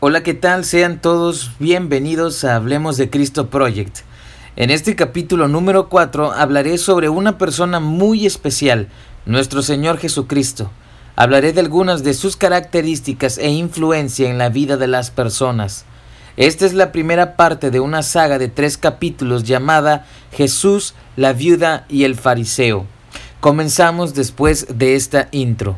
Hola, ¿qué tal? Sean todos bienvenidos a Hablemos de Cristo Project. En este capítulo número 4 hablaré sobre una persona muy especial, nuestro Señor Jesucristo. Hablaré de algunas de sus características e influencia en la vida de las personas. Esta es la primera parte de una saga de tres capítulos llamada Jesús, la viuda y el fariseo. Comenzamos después de esta intro.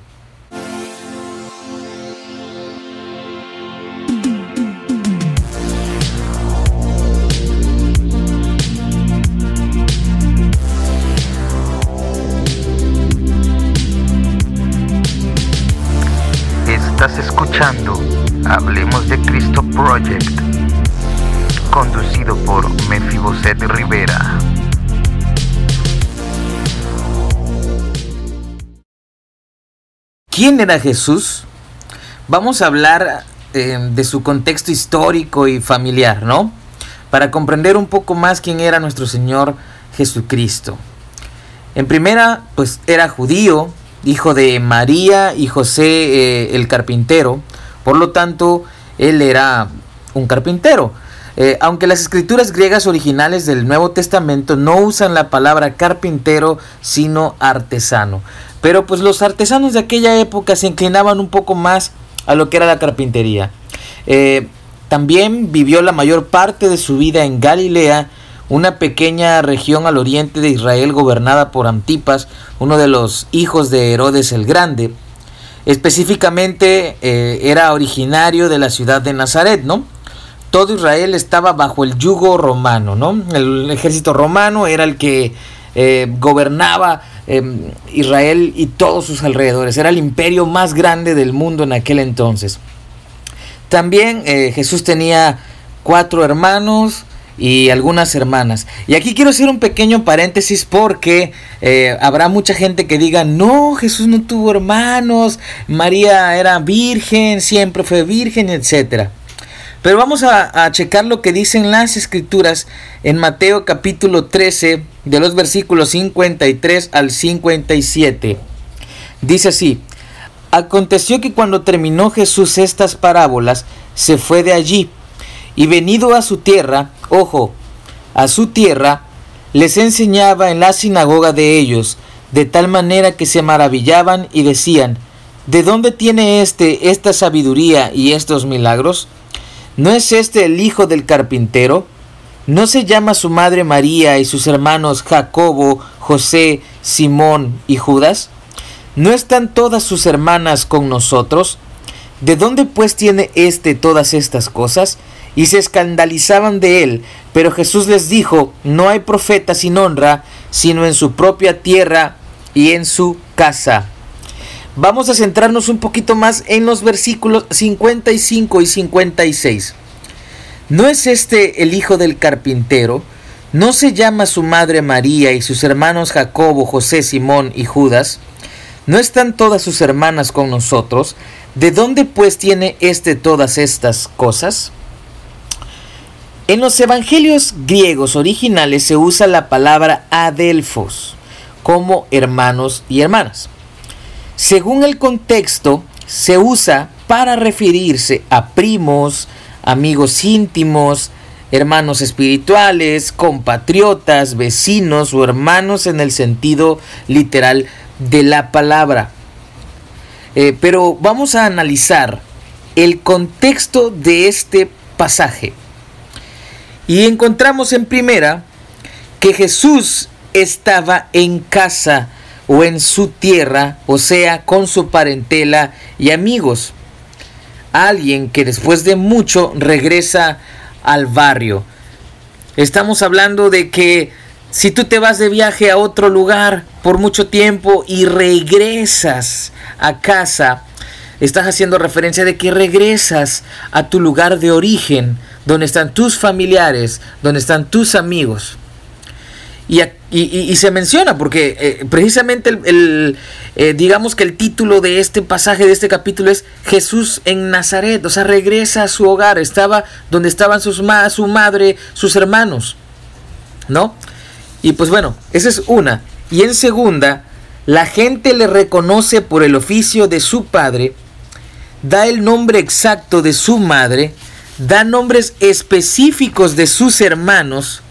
Conducido por Mefiboset Rivera. ¿Quién era Jesús? Vamos a hablar eh, de su contexto histórico y familiar, ¿no? Para comprender un poco más quién era nuestro Señor Jesucristo. En primera, pues era judío, hijo de María y José eh, el carpintero, por lo tanto, él era un carpintero. Eh, aunque las escrituras griegas originales del Nuevo Testamento no usan la palabra carpintero, sino artesano. Pero pues los artesanos de aquella época se inclinaban un poco más a lo que era la carpintería. Eh, también vivió la mayor parte de su vida en Galilea, una pequeña región al oriente de Israel gobernada por Antipas, uno de los hijos de Herodes el Grande. Específicamente eh, era originario de la ciudad de Nazaret, ¿no? Todo Israel estaba bajo el yugo romano, ¿no? El ejército romano era el que eh, gobernaba em, Israel y todos sus alrededores. Era el imperio más grande del mundo en aquel entonces. También eh, Jesús tenía cuatro hermanos, y algunas hermanas. Y aquí quiero hacer un pequeño paréntesis porque eh, habrá mucha gente que diga, no, Jesús no tuvo hermanos, María era virgen, siempre fue virgen, etc. Pero vamos a, a, checar lo que dicen las escrituras en Mateo capítulo 13, de los versículos 53 al 57. Dice así, aconteció que cuando terminó Jesús estas parábolas, se fue de allí y venido a su tierra, ojo, a su tierra, les enseñaba en la sinagoga de ellos, de tal manera que se maravillaban y decían, ¿de dónde tiene éste esta sabiduría y estos milagros? ¿No es este el hijo del carpintero? ¿No se llama su madre María y sus hermanos Jacobo, José, Simón y Judas? ¿No están todas sus hermanas con nosotros? ¿De dónde pues tiene éste todas estas cosas? y se escandalizaban de él. Pero Jesús les dijo, no hay profeta sin honra, sino en su propia tierra y en su casa. Vamos a centrarnos un poquito más en los versículos 55 y 56. ¿No es este el hijo del carpintero? ¿No se llama su madre María y sus hermanos Jacobo, José, Simón y Judas? ¿No están todas sus hermanas con nosotros? ¿De dónde pues tiene éste todas estas cosas? En los evangelios griegos originales se usa la palabra adelfos como hermanos y hermanas. Según el contexto, se usa para referirse a primos, amigos íntimos, hermanos espirituales, compatriotas, vecinos o hermanos en el sentido literal de la palabra. Eh, pero vamos a analizar el contexto de este pasaje. Y encontramos en primera que Jesús estaba en casa o en su tierra, o sea, con su parentela y amigos. Alguien que después de mucho regresa al barrio. Estamos hablando de que si tú te vas de viaje a otro lugar por mucho tiempo y regresas a casa, estás haciendo referencia de que regresas a tu lugar de origen, donde están tus familiares, donde están tus amigos. Y, se menciona porque eh, precisamente el, eh, digamos que el título de este pasaje, de este capítulo es Jesús en Nazaret, o sea, regresa a su hogar, estaba donde estaban sus su madre, sus hermanos, ¿no? Y pues bueno, esa es una. Y en segunda, la gente le reconoce por el oficio de su padre, da el nombre exacto de su madre, da nombres específicos de sus hermanos,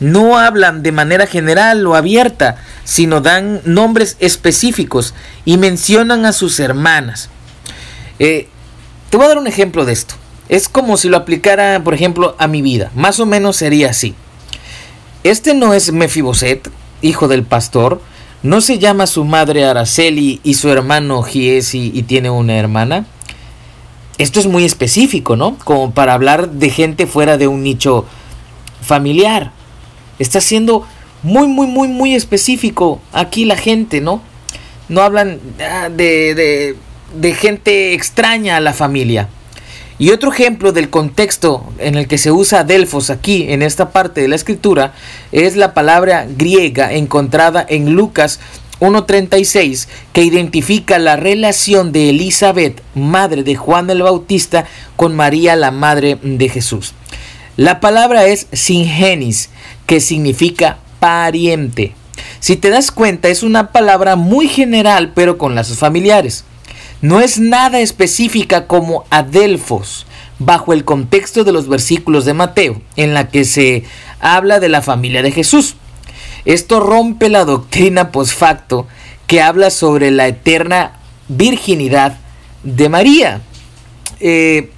no hablan de manera general o abierta, sino dan nombres específicos y mencionan a sus hermanas. Eh, te voy a dar un ejemplo de esto. Es como si lo aplicara, por ejemplo, a mi vida. Más o menos sería así. Este no es Mefiboset, hijo del pastor. No se llama su madre Araceli y su hermano Giesi y tiene una hermana. Esto es muy específico, ¿no? Como para hablar de gente fuera de un nicho familiar. Está siendo muy, muy, muy, muy específico aquí la gente, ¿no? No hablan ah, de, de, de gente extraña a la familia. Y otro ejemplo del contexto en el que se usa Delfos aquí, en esta parte de la escritura, es la palabra griega encontrada en Lucas 1.36, que identifica la relación de Elizabeth, madre de Juan el Bautista, con María, la madre de Jesús. La palabra es singenis, que significa pariente. Si te das cuenta, es una palabra muy general, pero con lazos familiares no es nada específica como Adelfos, bajo el contexto de los versículos de Mateo, en la que se habla de la familia de Jesús. Esto rompe la doctrina post facto que habla sobre la eterna virginidad de María. Eh,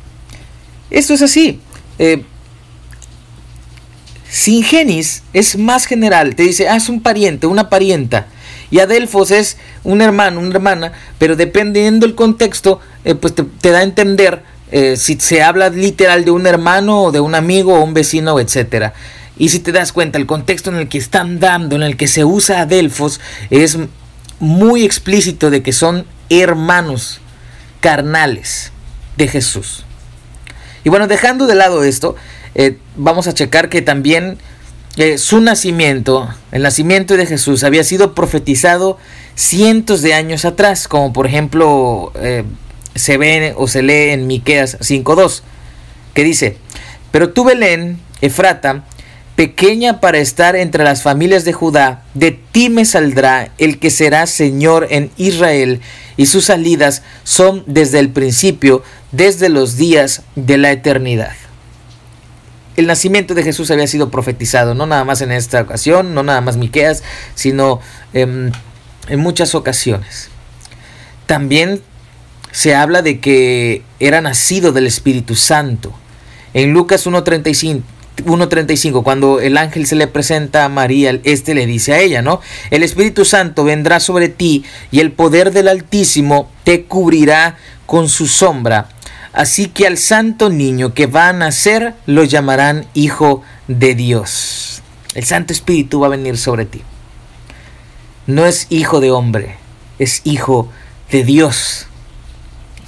esto es así. Eh, sin genis es más general. Te dice, ah, es un pariente, una parienta. Y Adelfos es un hermano, una hermana, pero dependiendo del contexto, eh, pues te, da a entender eh, si se habla literal de un hermano o de un amigo o un vecino, etc. Y si te das cuenta, el contexto en el que están dando, en el que se usa Adelfos, es muy explícito de que son hermanos carnales de Jesús. Y bueno, dejando de lado esto, eh, vamos a checar que también su nacimiento, el nacimiento de Jesús, había sido profetizado cientos de años atrás, como por ejemplo eh, se ve o se lee en Miqueas 5.2, que dice, pero tú Belén, Efrata, pequeña para estar entre las familias de Judá, de ti me saldrá el que será Señor en Israel, y sus salidas son desde el principio, desde los días de la eternidad el nacimiento de Jesús había sido profetizado, no nada más en esta ocasión, no nada más Miqueas, sino en muchas ocasiones. También se habla de que era nacido del Espíritu Santo. En Lucas 1.35 1.35, cuando el ángel se le presenta a María, este le dice a ella, ¿no? El Espíritu Santo vendrá sobre ti y el poder del Altísimo te cubrirá con su sombra Así que al santo niño que va a nacer lo llamarán Hijo de Dios. El Santo Espíritu va a venir sobre ti. No es hijo de hombre, es hijo de Dios.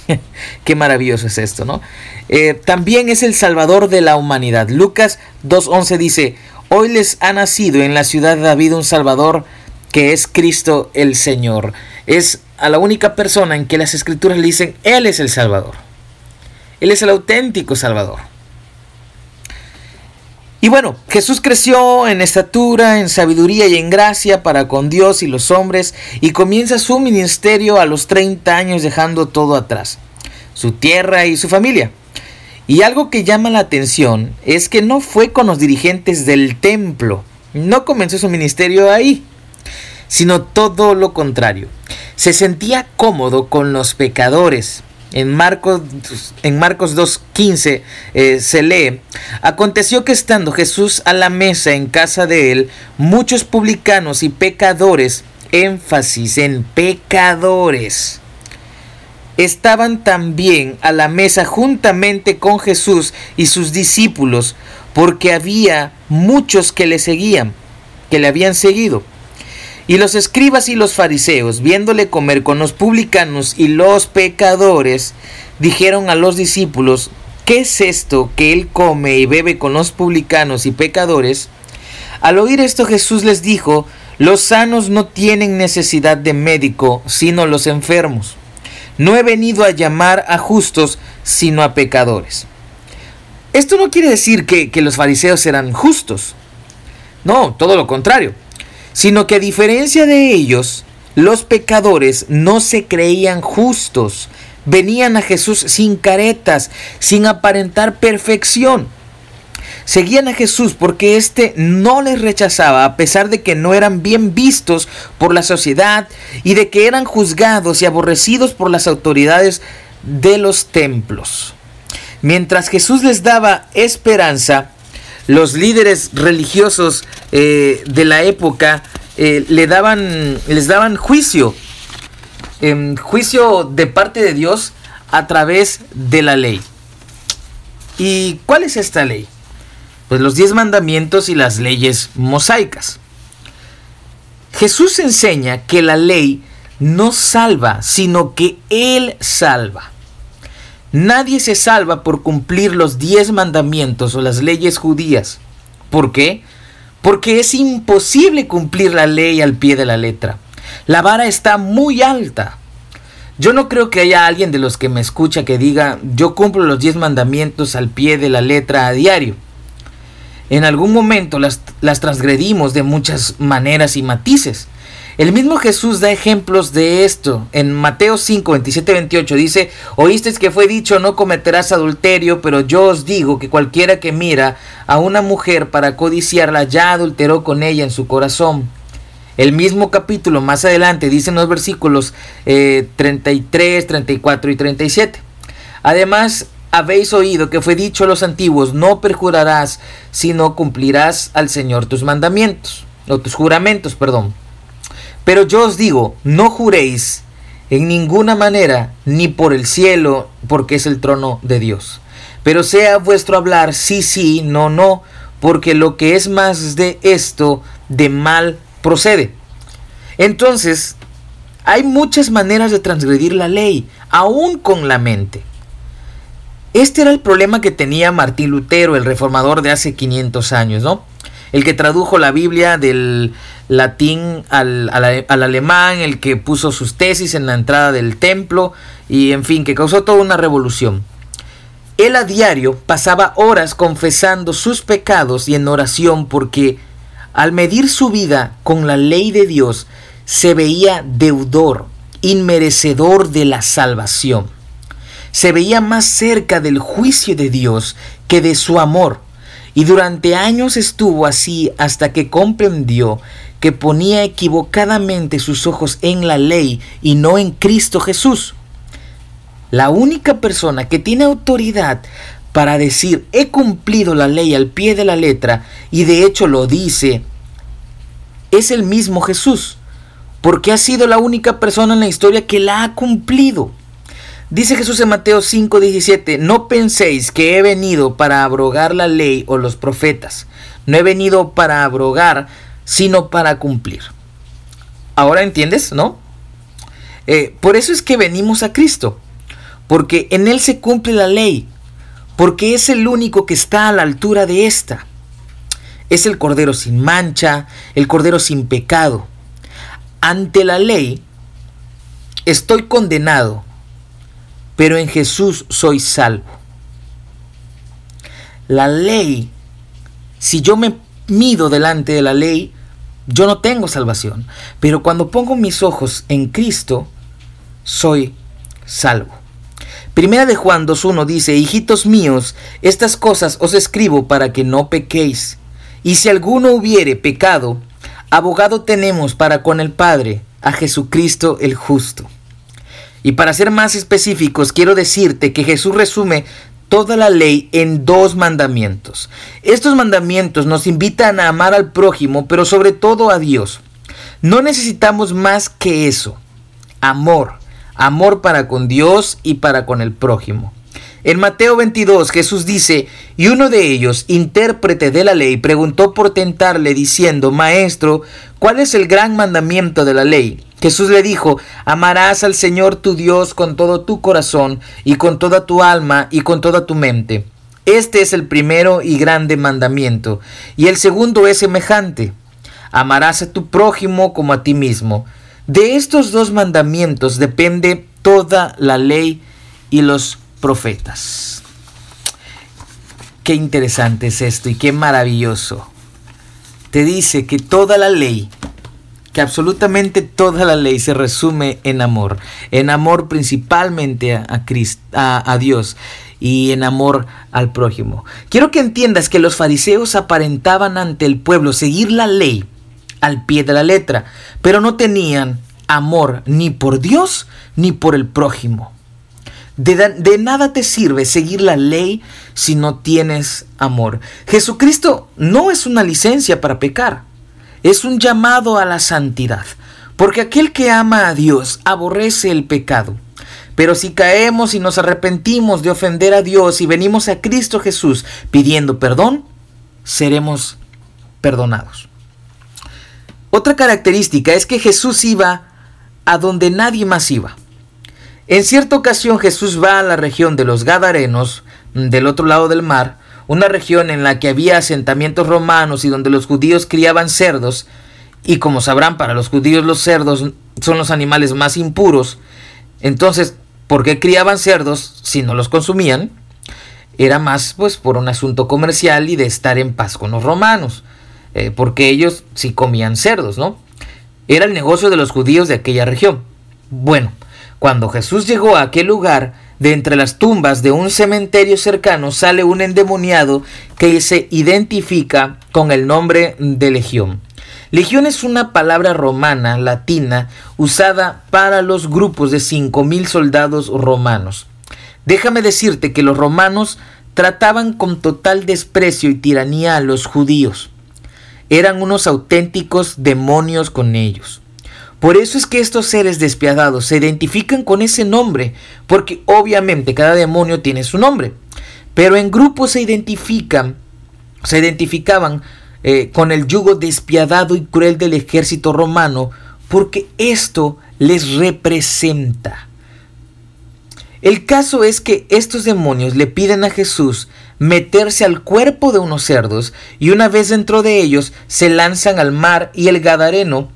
Qué maravilloso es esto, ¿no? Eh, también es el Salvador de la humanidad. Lucas 2.11 dice, hoy les ha nacido en la ciudad de David un Salvador que es Cristo el Señor. Es a la única persona en que las escrituras le dicen, Él es el Salvador. Él es el auténtico Salvador. Y bueno, Jesús creció en estatura, en sabiduría y en gracia para con Dios y los hombres y comienza su ministerio a los 30 años dejando todo atrás, su tierra y su familia. Y algo que llama la atención es que no fue con los dirigentes del templo, no comenzó su ministerio ahí, sino todo lo contrario. Se sentía cómodo con los pecadores, en Marcos, en Marcos 2.15 eh, se lee, aconteció que estando Jesús a la mesa en casa de él, muchos publicanos y pecadores, énfasis en pecadores, estaban también a la mesa juntamente con Jesús y sus discípulos, porque había muchos que le seguían, que le habían seguido. Y los escribas y los fariseos, viéndole comer con los publicanos y los pecadores, dijeron a los discípulos, ¿qué es esto que él come y bebe con los publicanos y pecadores? Al oír esto Jesús les dijo, los sanos no tienen necesidad de médico, sino los enfermos. No he venido a llamar a justos, sino a pecadores. Esto no quiere decir que, que los fariseos eran justos. No, todo lo contrario sino que a diferencia de ellos, los pecadores no se creían justos, venían a Jesús sin caretas, sin aparentar perfección. Seguían a Jesús porque éste no les rechazaba a pesar de que no eran bien vistos por la sociedad y de que eran juzgados y aborrecidos por las autoridades de los templos. Mientras Jesús les daba esperanza, los líderes religiosos eh, de la época eh, le daban, les daban juicio, em, juicio de parte de Dios a través de la ley. ¿Y cuál es esta ley? Pues los diez mandamientos y las leyes mosaicas. Jesús enseña que la ley no salva, sino que Él salva. Nadie se salva por cumplir los diez mandamientos o las leyes judías. ¿Por qué? Porque es imposible cumplir la ley al pie de la letra. La vara está muy alta. Yo no creo que haya alguien de los que me escucha que diga, yo cumplo los diez mandamientos al pie de la letra a diario. En algún momento las, las transgredimos de muchas maneras y matices. El mismo Jesús da ejemplos de esto. En Mateo 5, 27, 28 dice, oísteis que fue dicho, no cometerás adulterio, pero yo os digo que cualquiera que mira a una mujer para codiciarla ya adulteró con ella en su corazón. El mismo capítulo más adelante dice en los versículos 33, eh, 34 y 37. Además, habéis oído que fue dicho a los antiguos, no perjurarás, sino cumplirás al Señor tus mandamientos, o tus juramentos, perdón. Pero yo os digo, no juréis en ninguna manera, ni por el cielo, porque es el trono de Dios. Pero sea vuestro hablar sí, sí, no, no, porque lo que es más de esto, de mal procede. Entonces, hay muchas maneras de transgredir la ley, aún con la mente. Este era el problema que tenía Martín Lutero, el reformador de hace 500 años, ¿no? El que tradujo la Biblia del latín al, alemán, el que puso sus tesis en la entrada del templo y en fin, que causó toda una revolución. Él a diario pasaba horas confesando sus pecados y en oración porque al medir su vida con la ley de Dios se veía deudor, inmerecedor de la salvación se veía más cerca del juicio de Dios que de su amor, y durante años estuvo así hasta que comprendió que ponía equivocadamente sus ojos en la ley y no en Cristo Jesús. La única persona que tiene autoridad para decir he cumplido la ley al pie de la letra y de hecho lo dice es el mismo Jesús, porque ha sido la única persona en la historia que la ha cumplido. Dice Jesús en Mateo 5:17, no penséis que he venido para abrogar la ley o los profetas. No he venido para abrogar, sino para cumplir. Ahora entiendes, ¿no? Eh, por eso es que venimos a Cristo, porque en Él se cumple la ley, porque es el único que está a la altura de esta. Es el Cordero sin mancha, el Cordero sin pecado. Ante la ley, estoy condenado pero en Jesús soy salvo. La ley, si yo me mido delante de la ley, yo no tengo salvación, pero cuando pongo mis ojos en Cristo, soy salvo. Primera de Juan 2.1 dice, hijitos míos, estas cosas os escribo para que no pequéis. Y si alguno hubiere pecado, abogado tenemos para con el Padre, a Jesucristo el justo. Y para ser más específicos, quiero decirte que Jesús resume toda la ley en dos mandamientos. Estos mandamientos nos invitan a amar al prójimo, pero sobre todo a Dios. No necesitamos más que eso. Amor. Amor para con Dios y para con el prójimo. En Mateo 22 Jesús dice, y uno de ellos, intérprete de la ley, preguntó por tentarle diciendo, Maestro, ¿cuál es el gran mandamiento de la ley? Jesús le dijo, amarás al Señor tu Dios con todo tu corazón y con toda tu alma y con toda tu mente. Este es el primero y grande mandamiento. Y el segundo es semejante. Amarás a tu prójimo como a ti mismo. De estos dos mandamientos depende toda la ley y los profetas. Qué interesante es esto y qué maravilloso. Te dice que toda la ley que absolutamente toda la ley se resume en amor, en amor principalmente a, a, a Dios y en amor al prójimo. Quiero que entiendas que los fariseos aparentaban ante el pueblo seguir la ley al pie de la letra, pero no tenían amor ni por Dios ni por el prójimo. De, nada te sirve seguir la ley si no tienes amor. Jesucristo no es una licencia para pecar es un llamado a la santidad, porque aquel que ama a Dios aborrece el pecado. Pero si caemos y nos arrepentimos de ofender a Dios y venimos a Cristo Jesús pidiendo perdón, seremos perdonados. Otra característica es que Jesús iba a donde nadie más iba. En cierta ocasión Jesús va a la región de los Gadarenos, del otro lado del mar, una región en la que había asentamientos romanos y donde los judíos criaban cerdos, y como sabrán, para los judíos los cerdos son los animales más impuros, entonces, ¿por qué criaban cerdos si no los consumían? Era más pues por un asunto comercial y de estar en paz con los romanos, eh, porque ellos sí comían cerdos, ¿no? Era el negocio de los judíos de aquella región. Bueno, cuando Jesús llegó a aquel lugar, de entre las tumbas de un cementerio cercano sale un endemoniado que se identifica con el nombre de Legión. Legión es una palabra romana, latina, usada para los grupos de 5.000 soldados romanos. Déjame decirte que los romanos trataban con total desprecio y tiranía a los judíos. Eran unos auténticos demonios con ellos. Por eso es que estos seres despiadados se identifican con ese nombre, porque obviamente cada demonio tiene su nombre. Pero en grupos se identifican, se identificaban eh, con el yugo despiadado y cruel del ejército romano, porque esto les representa. El caso es que estos demonios le piden a Jesús meterse al cuerpo de unos cerdos y una vez dentro de ellos se lanzan al mar y el Gadareno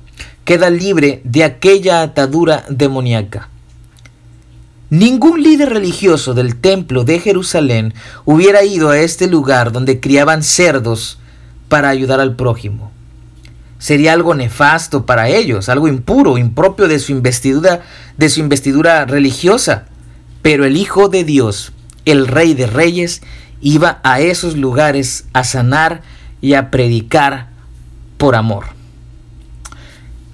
queda libre de aquella atadura demoníaca. Ningún líder religioso del templo de Jerusalén hubiera ido a este lugar donde criaban cerdos para ayudar al prójimo. Sería algo nefasto para ellos, algo impuro, impropio de su investidura, de su investidura religiosa. Pero el Hijo de Dios, el Rey de Reyes, iba a esos lugares a sanar y a predicar por amor.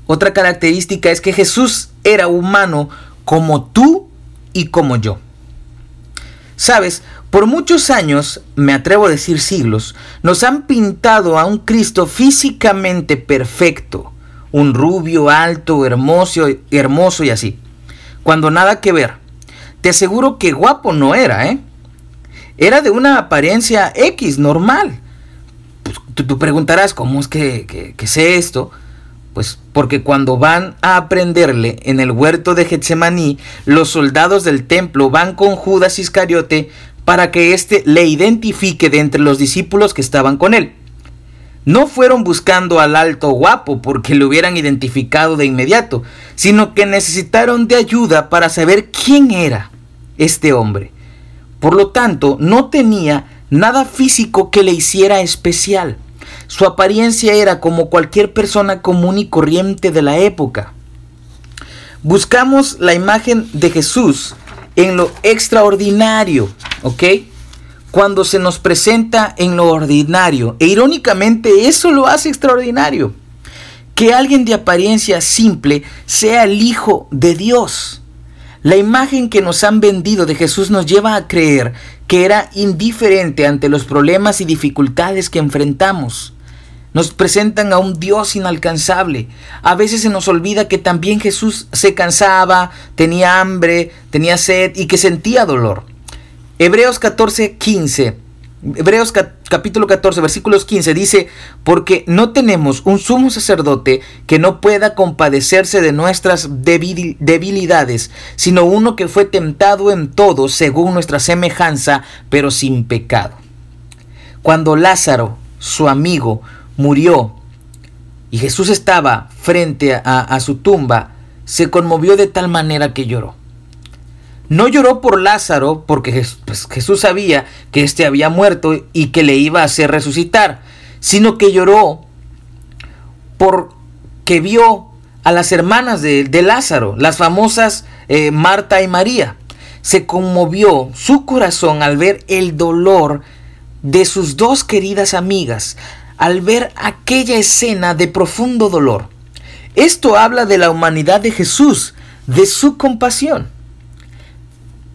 Otra característica es que Jesús era humano como tú y como yo. Sabes, por muchos años, me atrevo a decir siglos, nos han pintado a un Cristo físicamente perfecto, un rubio, alto, hermoso, hermoso y así, cuando nada que ver. Te aseguro que guapo no era, ¿eh? Era de una apariencia X, normal. Pues, tú, preguntarás, ¿cómo es que, que sé esto? Pues porque cuando van a aprenderle en el huerto de Getsemaní, los soldados del templo van con Judas Iscariote para que éste le identifique de entre los discípulos que estaban con él. No fueron buscando al alto guapo porque lo hubieran identificado de inmediato, sino que necesitaron de ayuda para saber quién era este hombre. Por lo tanto, no tenía nada físico que le hiciera especial. Su apariencia era como cualquier persona común y corriente de la época. Buscamos la imagen de Jesús en lo extraordinario, ¿ok? Cuando se nos presenta en lo ordinario. E irónicamente eso lo hace extraordinario. Que alguien de apariencia simple sea el Hijo de Dios. La imagen que nos han vendido de Jesús nos lleva a creer que era indiferente ante los problemas y dificultades que enfrentamos. Nos presentan a un Dios inalcanzable. A veces se nos olvida que también Jesús se cansaba, tenía hambre, tenía sed y que sentía dolor. Hebreos 14, 15. Hebreos capítulo 14, versículos 15 dice, porque no tenemos un sumo sacerdote que no pueda compadecerse de nuestras debilidades, sino uno que fue tentado en todo según nuestra semejanza, pero sin pecado. Cuando Lázaro, su amigo, murió y Jesús estaba frente a, su tumba, se conmovió de tal manera que lloró. No lloró por Lázaro porque pues, Jesús sabía que éste había muerto y que le iba a hacer resucitar, sino que lloró porque vio a las hermanas de, Lázaro, las famosas eh, Marta y María. Se conmovió su corazón al ver el dolor de sus dos queridas amigas, al ver aquella escena de profundo dolor. Esto habla de la humanidad de Jesús, de su compasión.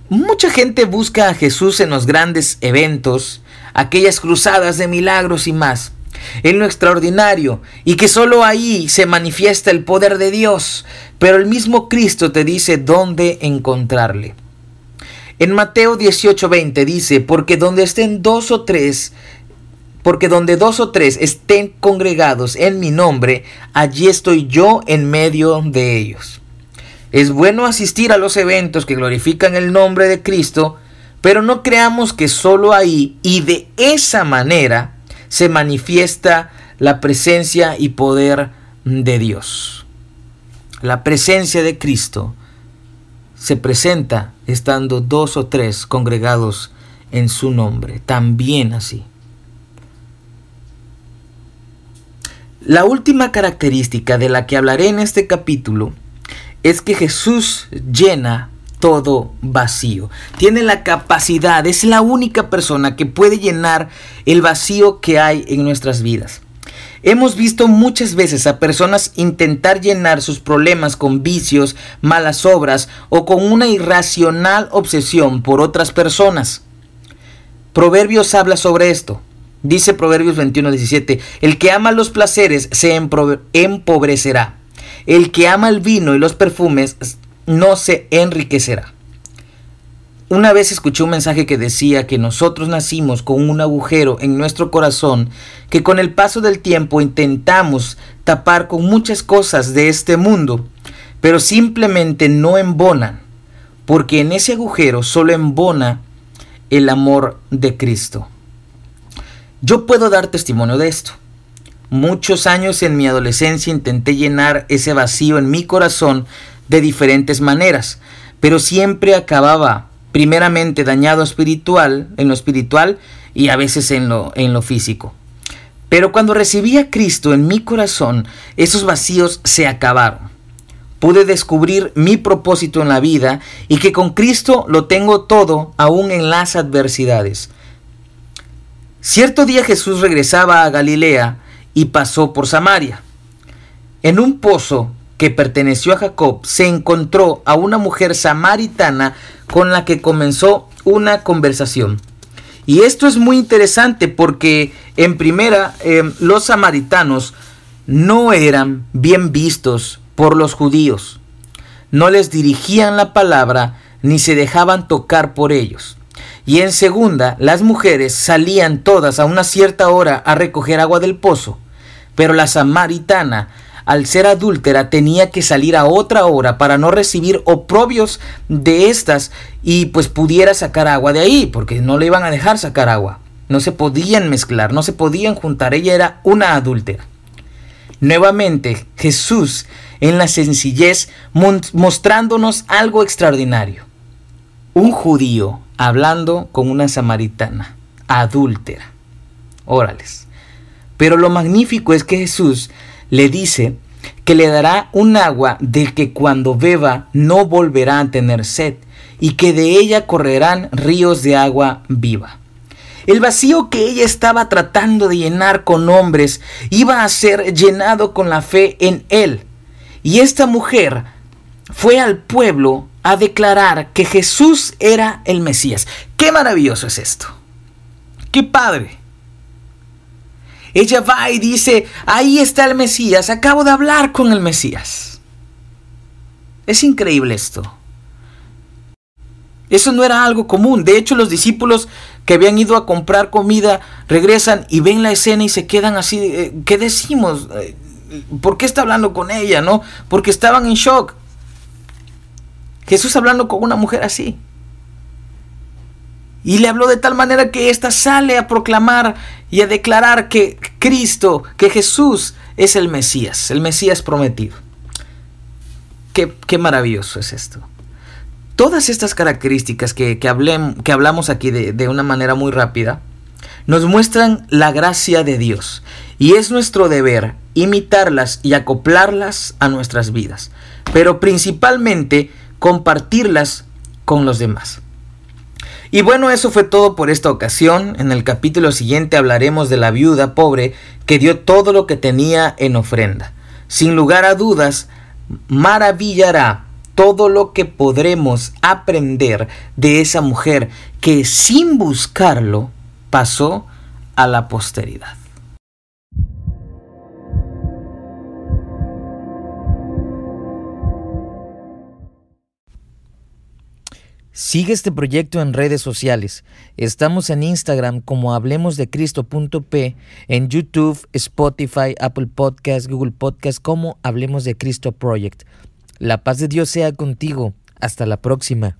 Mucha gente busca a Jesús en los grandes eventos, aquellas cruzadas de milagros y más, en lo extraordinario, y que solo ahí se manifiesta el poder de Dios, pero el mismo Cristo te dice dónde encontrarle. En Mateo 18:20 dice, porque donde estén dos o tres, porque donde dos o tres estén congregados en mi nombre, allí estoy yo en medio de ellos. Es bueno asistir a los eventos que glorifican el nombre de Cristo, pero no creamos que solo ahí y de esa manera se manifiesta la presencia y poder de Dios. La presencia de Cristo se presenta estando dos o tres congregados en su nombre, también así. La última característica de la que hablaré en este capítulo es que Jesús llena todo vacío. Tiene la capacidad, es la única persona que puede llenar el vacío que hay en nuestras vidas. Hemos visto muchas veces a personas intentar llenar sus problemas con vicios, malas obras o con una irracional obsesión por otras personas. Proverbios habla sobre esto. Dice Proverbios 21:17, el que ama los placeres se empobrecerá el que ama el vino y los perfumes no se enriquecerá. Una vez escuché un mensaje que decía que nosotros nacimos con un agujero en nuestro corazón que con el paso del tiempo intentamos tapar con muchas cosas de este mundo, pero simplemente no embonan, porque en ese agujero solo embona el amor de Cristo. Yo puedo dar testimonio de esto. Muchos años en mi adolescencia intenté llenar ese vacío en mi corazón de diferentes maneras, pero siempre acababa primeramente dañado espiritual, en lo espiritual y a veces en lo, en lo físico. Pero cuando recibí a Cristo en mi corazón, esos vacíos se acabaron. Pude descubrir mi propósito en la vida y que con Cristo lo tengo todo aún en las adversidades. Cierto día Jesús regresaba a Galilea y pasó por Samaria. En un pozo que perteneció a Jacob se encontró a una mujer samaritana con la que comenzó una conversación. Y esto es muy interesante porque en primera em, los samaritanos no eran bien vistos por los judíos. No les dirigían la palabra ni se dejaban tocar por ellos. Y en segunda, las mujeres salían todas a una cierta hora a recoger agua del pozo. Pero la samaritana, al ser adúltera, tenía que salir a otra hora para no recibir oprobios de estas y pues pudiera sacar agua de ahí, porque no le iban a dejar sacar agua. No se podían mezclar, no se podían juntar. Ella era una adúltera. Nuevamente, Jesús en la sencillez mostrándonos algo extraordinario. Un judío hablando con una samaritana, adúltera. Órales. Pero lo magnífico es que Jesús le dice que le dará un agua de que cuando beba no volverá a tener sed y que de ella correrán ríos de agua viva. El vacío que ella estaba tratando de llenar con hombres iba a ser llenado con la fe en él. Y esta mujer fue al pueblo a declarar que Jesús era el Mesías. Qué maravilloso es esto. Qué padre. Ella va y dice, ahí está el Mesías, acabo de hablar con el Mesías. Es increíble esto. Eso no era algo común. De hecho, los discípulos que habían ido a comprar comida regresan y ven la escena y se quedan así. Eh, ¿Qué decimos? Eh, ¿Por qué está hablando con ella? ¿No? Porque estaban en shock. Jesús hablando con una mujer así. Y le habló de tal manera que ésta sale a proclamar y a declarar que Cristo, que Jesús es el Mesías, el Mesías prometido. Qué, maravilloso es esto. Todas estas características que, que, que hablamos aquí de, de una manera muy rápida, nos muestran la gracia de Dios. Y es nuestro deber imitarlas y acoplarlas a nuestras vidas, pero principalmente compartirlas con los demás. Y bueno, eso fue todo por esta ocasión. En el capítulo siguiente hablaremos de la viuda pobre que dio todo lo que tenía en ofrenda. Sin lugar a dudas, maravillará todo lo que podremos aprender de esa mujer que sin buscarlo pasó a la posteridad. Sigue este proyecto en redes sociales. Estamos en Instagram como hablemosdecristo.p, en YouTube, Spotify, Apple Podcast, Google Podcast como Hablemos de Cristo Project. La paz de Dios sea contigo. Hasta la próxima.